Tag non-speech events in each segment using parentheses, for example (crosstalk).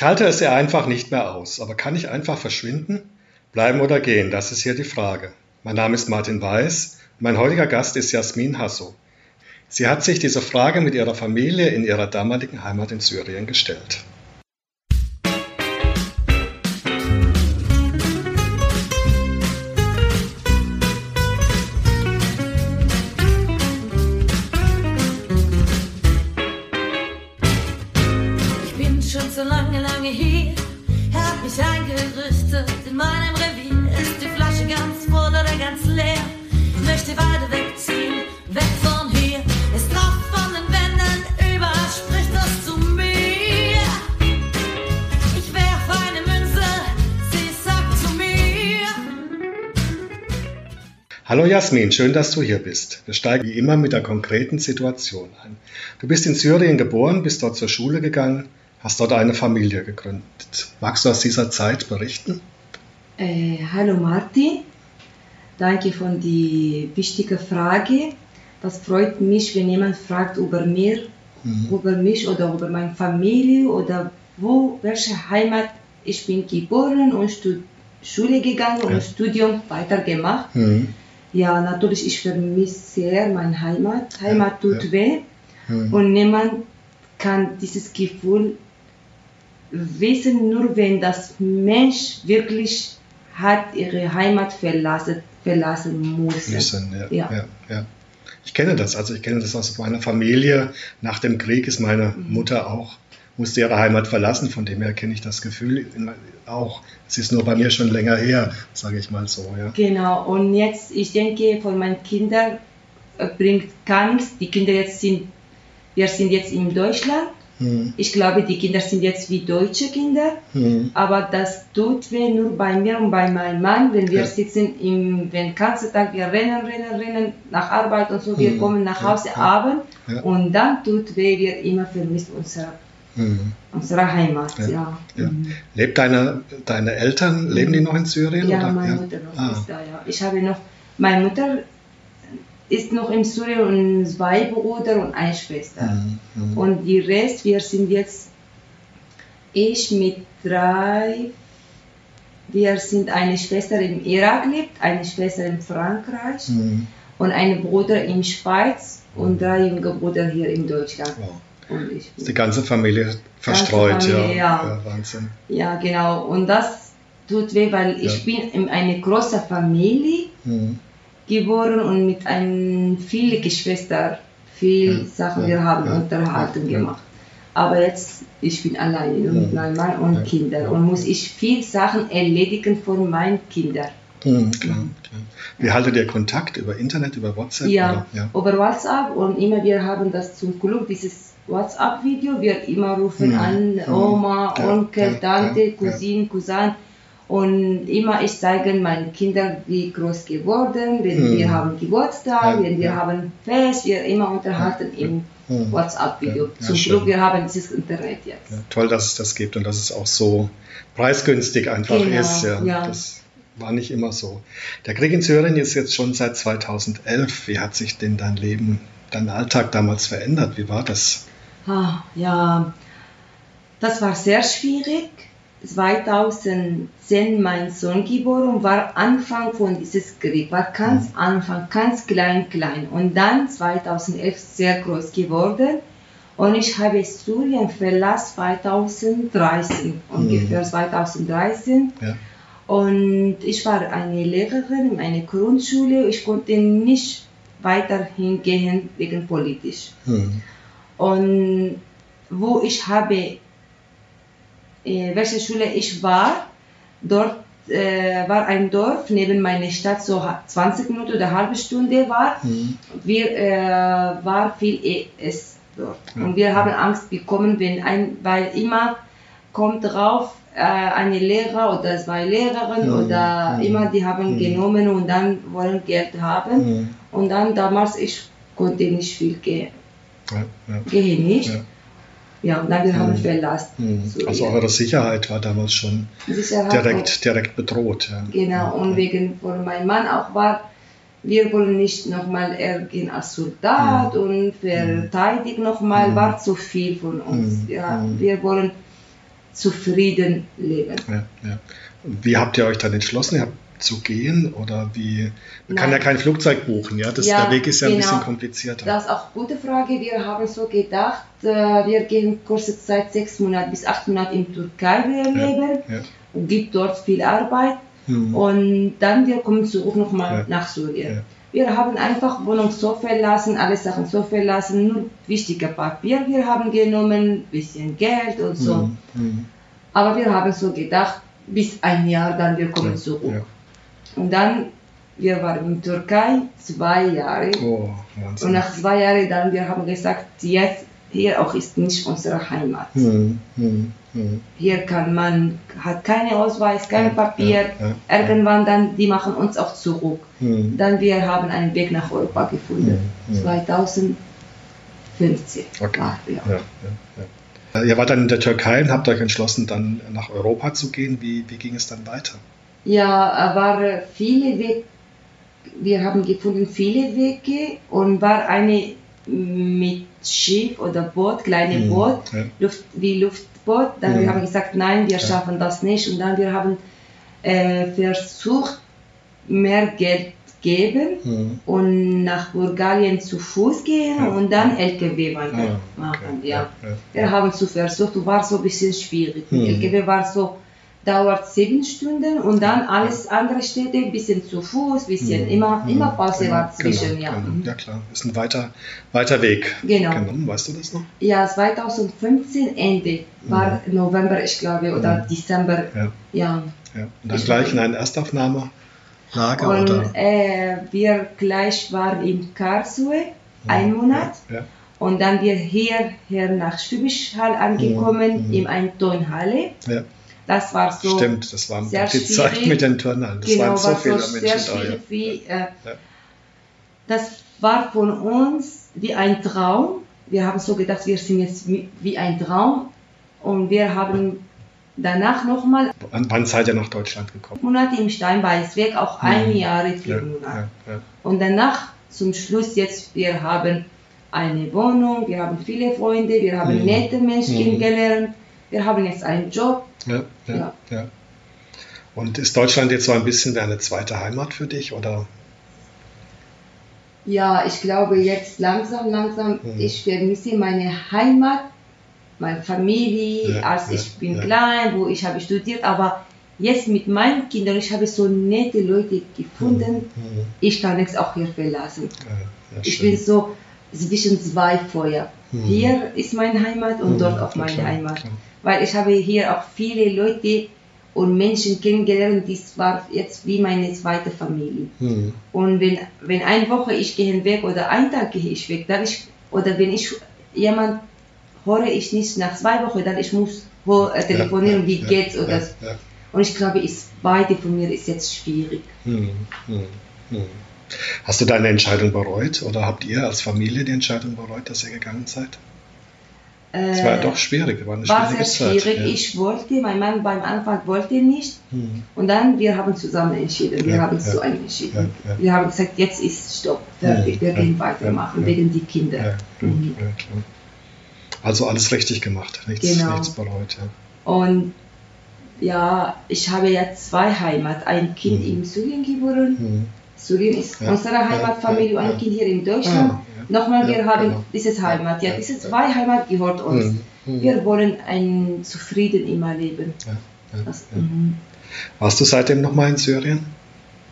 Ich halte es ja einfach nicht mehr aus, aber kann ich einfach verschwinden? Bleiben oder gehen, das ist hier die Frage. Mein Name ist Martin Weiß, mein heutiger Gast ist Jasmin Hasso. Sie hat sich diese Frage mit ihrer Familie in ihrer damaligen Heimat in Syrien gestellt. Hallo Jasmin, schön, dass du hier bist. Wir steigen wie immer mit der konkreten Situation ein. Du bist in Syrien geboren, bist dort zur Schule gegangen, hast dort eine Familie gegründet. Magst du aus dieser Zeit berichten? Äh, hallo Martin, danke für die wichtige Frage. Das freut mich, wenn jemand fragt über mir, mhm. über mich oder über meine Familie oder wo, welche Heimat ich bin geboren und Schule gegangen und ja. Studium weitergemacht. Mhm. Ja, natürlich, ich vermisse sehr meine Heimat. Heimat tut ja. weh mhm. und niemand kann dieses Gefühl wissen, nur wenn das Mensch wirklich hat ihre Heimat verlassen, verlassen muss. Müssen, ja, ja. Ja, ja. Ich kenne das, also ich kenne das aus meiner Familie. Nach dem Krieg ist meine mhm. Mutter auch musste ihre Heimat verlassen. Von dem her kenne ich das Gefühl auch. Es ist nur bei mir schon länger her, sage ich mal so. Ja. Genau, und jetzt, ich denke, von meinen Kindern äh, bringt nichts. Die Kinder jetzt sind, wir sind jetzt in Deutschland. Hm. Ich glaube, die Kinder sind jetzt wie deutsche Kinder, hm. aber das tut weh nur bei mir und bei meinem Mann, wenn wir ja. sitzen, im, wenn ganzen Tag wir rennen, rennen, rennen nach Arbeit und so, wir hm. kommen nach Hause ja. Abend ja. und dann tut weh, wir immer vermisst unsere Mhm. Unserer Heimat, ja. ja. ja. Mhm. Lebt deine, deine Eltern, leben die noch in Syrien? Ja, oder? meine Mutter noch ah. ist da, ja. Ich habe noch, meine Mutter ist noch in Syrien und zwei Brüder und eine Schwester. Mhm. mhm. Und die Rest, wir sind jetzt, ich mit drei, wir sind eine Schwester im Irak lebt, eine Schwester in Frankreich mhm. und ein Bruder in Schweiz und drei junge Brüder hier in Deutschland. Wow. Und ich die ganze Familie verstreut, ganze Familie, ja. ja. ja. Wahnsinn. Ja, genau. Und das tut weh, weil ja. ich bin in eine große Familie mhm. geboren und mit vielen Geschwistern, viele Sachen wir haben unterhalten gemacht. Aber jetzt, ich bin alleine mit meinem Mann und Kindern und muss ich viele Sachen erledigen von meinen Kindern. Mhm, klar, klar. Wie haltet ihr Kontakt? Über Internet, über WhatsApp? Ja, ja, über WhatsApp und immer wir haben das zum Glück, dieses WhatsApp-Video, wir immer rufen ja. an, Oma, ja. Onkel, Tante, Cousin, Cousin. Und immer ich zeige meinen Kindern, wie groß geworden, wenn mhm. wir haben Geburtstag, ja, wenn wir ja. haben Fest, wir immer unterhalten im mhm. WhatsApp-Video. Ja, Zum Glück, wir haben dieses Internet jetzt. toll, dass es das gibt und dass es auch so preisgünstig einfach genau, ist. Ja, Das war nicht immer so. Der Krieg in Syrien ist jetzt schon seit 2011. Wie hat sich denn dein Leben, dein Alltag damals verändert? Wie war das? Ah, ja, das war sehr schwierig. 2010 mein Sohn geboren, war Anfang von dieses Krieg, war ganz mhm. Anfang, ganz klein, klein. Und dann 2011 sehr groß geworden. Und ich habe Syrien verlassen 2013, ungefähr 2013. Ja. Und ich war eine Lehrerin in einer Grundschule. Ich konnte nicht weiterhin gehen wegen politisch. Mhm. Und wo ich habe, äh, welche Schule ich war, dort äh, war ein Dorf neben meiner Stadt, so 20 Minuten oder eine halbe Stunde war. Mhm. Wir äh, war viel ES dort. Mhm. Und wir haben Angst bekommen, wenn ein, weil immer kommt drauf äh, eine Lehrer oder zwei Lehrerinnen mhm. oder mhm. immer die haben mhm. genommen und dann wollen Geld haben. Und dann damals ich konnte nicht viel gehen ja, ja. gehe nicht. Ja. Ja, und dann wir haben mhm. verlassen. So, also eure Sicherheit war damals schon direkt, direkt bedroht. Ja. Genau, und wegen von meinem Mann auch war, wir wollen nicht nochmal ergehen als Soldat und verteidigen nochmal, war zu viel von uns. Ja, wir wollen zufrieden leben. Ja, ja. Wie habt ihr euch dann entschlossen? Ihr habt zu gehen oder wie? Man kann ja Nein. kein Flugzeug buchen, ja? Das, Ja, der Weg ist ja ein genau. bisschen komplizierter. Das ist auch eine gute Frage. Wir haben so gedacht, äh, wir gehen kurze Zeit, sechs Monate bis acht Monate in Türkei wir leben ja. und gibt dort viel Arbeit. Hm. Und dann wir kommen zurück nochmal Ja. nach Syrien. Wir haben einfach Wohnung so verlassen, alle Sachen so verlassen, nur wichtige Papier wir haben genommen, bisschen Geld und so. Hm. Hm. Aber wir haben so gedacht, bis ein Jahr, dann wir kommen zurück. ja. Und dann, wir waren in Türkei zwei Jahre. Oh. Und nach zwei Jahren dann, wir haben gesagt, jetzt hier auch ist nicht unsere Heimat. Hm. Hm. Hm. Hier kann man, hat keine Ausweis, kein Papier. ja, ja, Irgendwann dann, die machen uns auch zurück. Hm. Dann wir haben einen Weg nach Europa gefunden. Hm, hm. 2015 Okay. war ja. Ja, ja, ja. Ihr wart dann in der Türkei und habt euch entschlossen, dann nach Europa zu gehen. Wie, wie ging es dann weiter? Ja, war viele Wege, wir haben gefunden viele Wege und war eine mit Schiff oder Boot, kleine Mhm, Boot, ja. Luft, wie Luftboot. Dann Mhm. wir haben gesagt, nein, wir Ja. schaffen das nicht. Und dann wir haben äh, versucht, mehr Geld geben Hm. und nach Bulgarien zu Fuß gehen Ja. und dann LKW Ah, weitermachen. okay. ja. ja. Wir haben zu versucht, war so ein bisschen schwierig. Mhm. LKW war so, dauert sieben Stunden und dann alles andere Städte, ein bisschen zu Fuß, bisschen Hm. immer, immer Pause Genau, war zwischen, genau, ja. Genau. Mhm. Ja klar, ist ein weiter, weiter Weg Genau. genommen, weißt du das noch? Ja, 2015 Ende, war November, ich glaube, oder Mhm. Dezember, Ja. ja. ja. Und dann Ich- gleich in ein Erstaufnahmelager Und oder? äh, wir gleich waren in Karlsruhe, ein Monat. Ja. Und dann wir hierher nach Schwäbisch Hall angekommen, Mhm. in eine Turnhalle. ja. Das war so Stimmt, das war sehr die Zeit schwierig. mit den Turnhallen. Das genau, waren so war viele so Menschen da. Ja. wie, äh, Ja. Das war von uns wie ein Traum. Wir haben so gedacht, wir sind jetzt wie, ein Traum. Und wir haben danach nochmal Wann, seid ihr nach Deutschland gekommen? Monate im Steinbeißweg, auch ein Mhm. Jahr, vier Ja, Monate. ja. Und danach, zum Schluss jetzt, wir haben eine Wohnung, wir haben viele Freunde, wir haben Mhm. nette Menschen Mhm. kennengelernt, wir haben jetzt einen Job. Ja, ja, Ja. ja. Und ist Deutschland jetzt so ein bisschen wie eine zweite Heimat für dich? Oder? Ja, ich glaube jetzt langsam, langsam, Mhm. ich vermisse meine Heimat, meine Familie, Ja, als ich bin klein, wo ich habe studiert, aber jetzt mit meinen Kindern, ich habe so nette Leute gefunden, Mhm. ich kann es auch hier verlassen. Ich bin so zwischen zwei Feuer. Mhm. Hier ist meine Heimat und Mhm, dort auch meine klar, Heimat. klar. Weil ich habe hier auch viele Leute und Menschen kennengelernt, das war jetzt wie meine zweite Familie. Mhm. Und wenn, wenn eine Woche ich gehe weg oder einen Tag gehe ich weg, dann ich, oder wenn ich jemand höre ich nicht nach zwei Wochen, dann ich muss äh, telefonieren, Ja, wie ja, geht's ja, oder. Und ich glaube, ist, beide von mir ist jetzt schwierig. Hm, hm, hm. Hast du deine Entscheidung bereut oder habt ihr als Familie die Entscheidung bereut, dass ihr gegangen seid? Es war Äh, doch schwierig, war eine war schwierige sehr Zeit. schwierig. ja. Ich wollte, mein Mann beim Anfang wollte nicht. Hm, Und dann, wir haben zusammen entschieden. Wir Ja, haben ja. so entschieden. Wir haben gesagt, jetzt ist Stopp, fertig, wir gehen weitermachen wegen die Kinder. Mhm. Also alles richtig gemacht, nichts, Genau. nichts bereut. Und ja, ich habe ja zwei Heimat. Ein Kind Mhm. in Syrien geboren. Syrien ist Ja, unsere Heimatfamilie ja, und ein. Kind hier in Deutschland. Nochmal, wir haben genau. dieses Heimat. Ja, diese zwei Heimat gehört uns. Hm, hm. Wir wollen ein zufrieden immer leben. Das, mhm. Warst du seitdem nochmal in Syrien?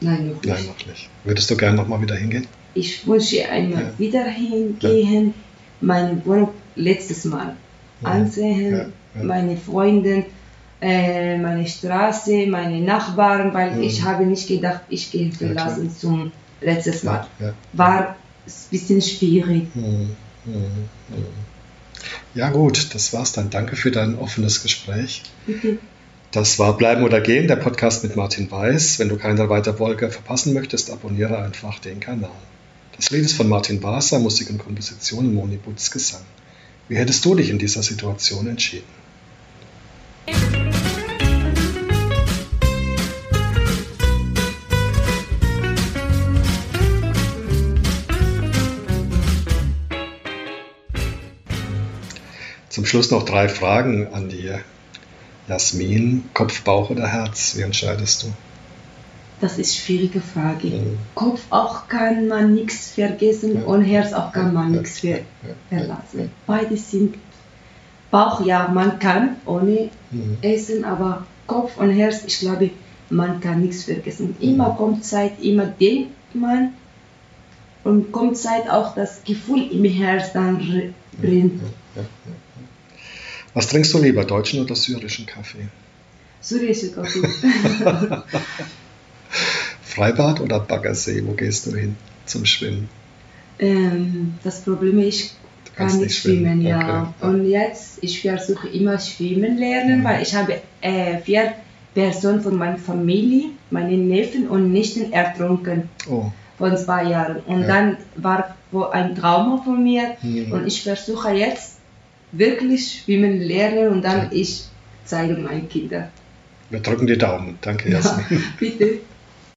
Nein, noch nicht. Nein, noch nicht. Würdest du gerne nochmal wieder hingehen? Ich wünsche einmal wieder hingehen, meine Wohnung letztes Mal ansehen, meine Freunde, äh, meine Straße, meine Nachbarn, weil Mhm. ich habe nicht gedacht, ich gehe verlassen zum letztes Mal. Ja, ja. War ein bisschen schwierig. Hm, hm, hm. Ja gut, das war's dann. Danke für dein offenes Gespräch. Bitte. Das war Bleiben oder Gehen, der Podcast mit Martin Weiß. Wenn du keine weitere Folge verpassen möchtest, abonniere einfach den Kanal. Das Lied ist von Martin Wasser, Musik und Komposition Moni Butz Gesang. Wie hättest du dich in dieser Situation entschieden? Zum Schluss noch drei Fragen an dir. Jasmin, Kopf, Bauch oder Herz? Wie entscheidest du? Das ist eine schwierige Frage. Mhm. Kopf auch kann man nichts vergessen ja. und Herz auch kann man ja. nichts ver verlassen. Beide sind Bauch, ja, man kann ohne mhm. Essen, aber Kopf und Herz, ich glaube, man kann nichts vergessen. Immer mhm. kommt Zeit, immer denkt man und kommt Zeit auch das Gefühl im Herz dann brennt. Was trinkst du lieber, deutschen oder syrischen Kaffee? Syrische Kaffee. (laughs) Freibad oder Baggersee? Wo gehst du hin zum Schwimmen? Ähm, das Problem ist, ich kann nicht schwimmen, schwimmen ja. Okay. Und jetzt, ich versuche immer schwimmen lernen, mhm. weil ich habe äh, vier Personen von meiner Familie, meine Neffen und Nichten ertrunken. Oh. Von zwei Jahren. Und ja. dann war ein Trauma von mir mhm. und ich versuche jetzt wirklich schwimmen lernen und dann ich zeige meinen Kindern. Wir drücken die Daumen. Danke, Jasmin. Ja, bitte.